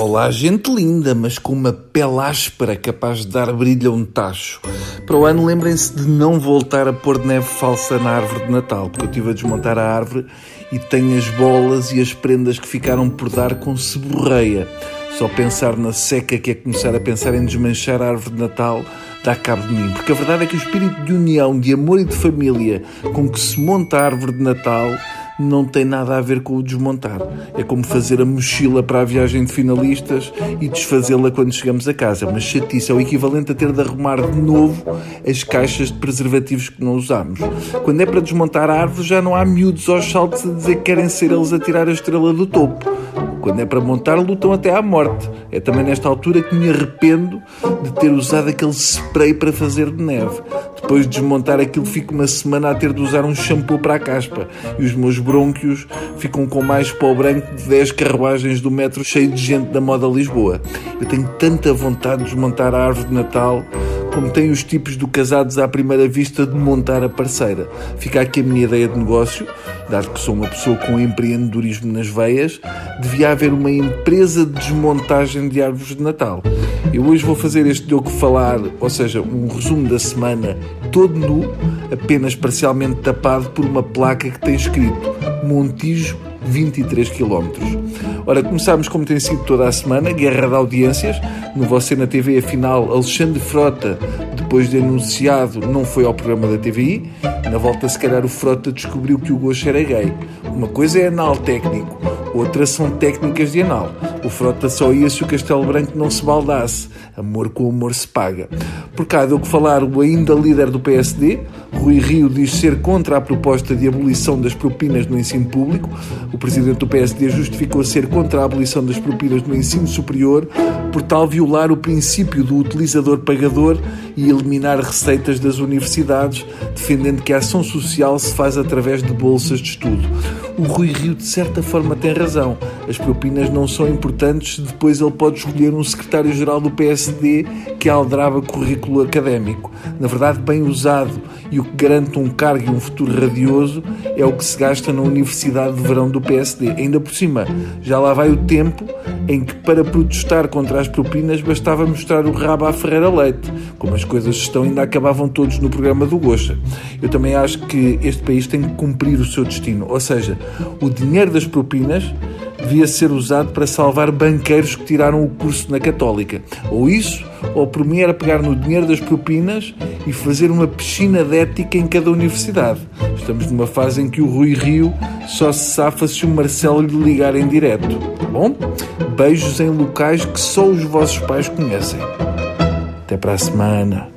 Olá, gente linda, mas com uma pele áspera capaz de dar brilho a um tacho. Para o ano, lembrem-se de não voltar a pôr neve falsa na árvore de Natal, porque eu estive a desmontar a árvore e tenho as bolas e as prendas que ficaram por dar com seborreia. Só pensar na seca que é começar a pensar em desmanchar a árvore de Natal dá cabo de mim. Porque a verdade é que o espírito de união, de amor e de família com que se monta a árvore de Natal não tem nada a ver com o desmontar. É como fazer a mochila para a viagem de finalistas e desfazê-la quando chegamos a casa. Mas chatice é o equivalente a ter de arrumar de novo as caixas de preservativos que não usamos. Quando é para desmontar a árvore, já não há miúdos aos saltos a dizer que querem ser eles a tirar a estrela do topo. Quando é para montar, lutam até à morte. É também nesta altura que me arrependo de ter usado aquele spray para fazer de neve. Depois de desmontar aquilo, fico uma semana a ter de usar um shampoo para a caspa. E os meus brônquios ficam com mais pó branco de 10 carruagens do metro cheio de gente da moda Lisboa. Eu tenho tanta vontade de desmontar a árvore de Natal como tem os tipos do casados à primeira vista de montar a parceira. Fica aqui a minha ideia de negócio, dado que sou uma pessoa com empreendedorismo nas veias, devia haver uma empresa de desmontagem de árvores de Natal. Eu hoje vou fazer este Diogo Falar, ou seja, um resumo da semana todo nu, apenas parcialmente tapado por uma placa que tem escrito Montijo 23 km. Ora, começámos como tem sido toda a semana, guerra de audiências. No Você na TV, afinal, Alexandre Frota, depois de anunciado, não foi ao programa da TVI. Na volta, se calhar, o Frota descobriu que o Gosto era gay. Uma coisa é anal técnico, outra são técnicas de anal. O Frota só ia se o Castelo Branco não se baldasse. Amor com amor se paga. Por cá deu que falar o ainda líder do PSD, Rui Rio diz ser contra a proposta de abolição das propinas no ensino público. O presidente do PSD justificou ser contra a abolição das propinas no ensino superior por tal violar o princípio do utilizador-pagador e eliminar receitas das universidades, defendendo que a ação social se faz através de bolsas de estudo. O Rui Rio, de certa forma, tem razão. As propinas não são importantes depois ele pode escolher um secretário-geral do PSD que aldraba currículo académico. Na verdade, bem usado e o que garante um cargo e um futuro radioso é o que se gasta na Universidade de Verão do PSD. Ainda por cima, já lá vai o tempo em que, para protestar contra as propinas, bastava mostrar o rabo à Ferreira Leite. Como as coisas estão, ainda acabavam todos no programa do Gocha. Eu também acho que este país tem que cumprir o seu destino, ou seja, o dinheiro das propinas devia ser usado para salvar banqueiros que tiraram o curso na Católica. Ou isso, ou por mim era pegar no dinheiro das propinas e fazer uma piscina de ética em cada universidade. Estamos numa fase em que o Rui Rio só se safa se o Marcelo lhe ligar em direto. Bom? Beijos em locais que só os vossos pais conhecem. Até para a semana.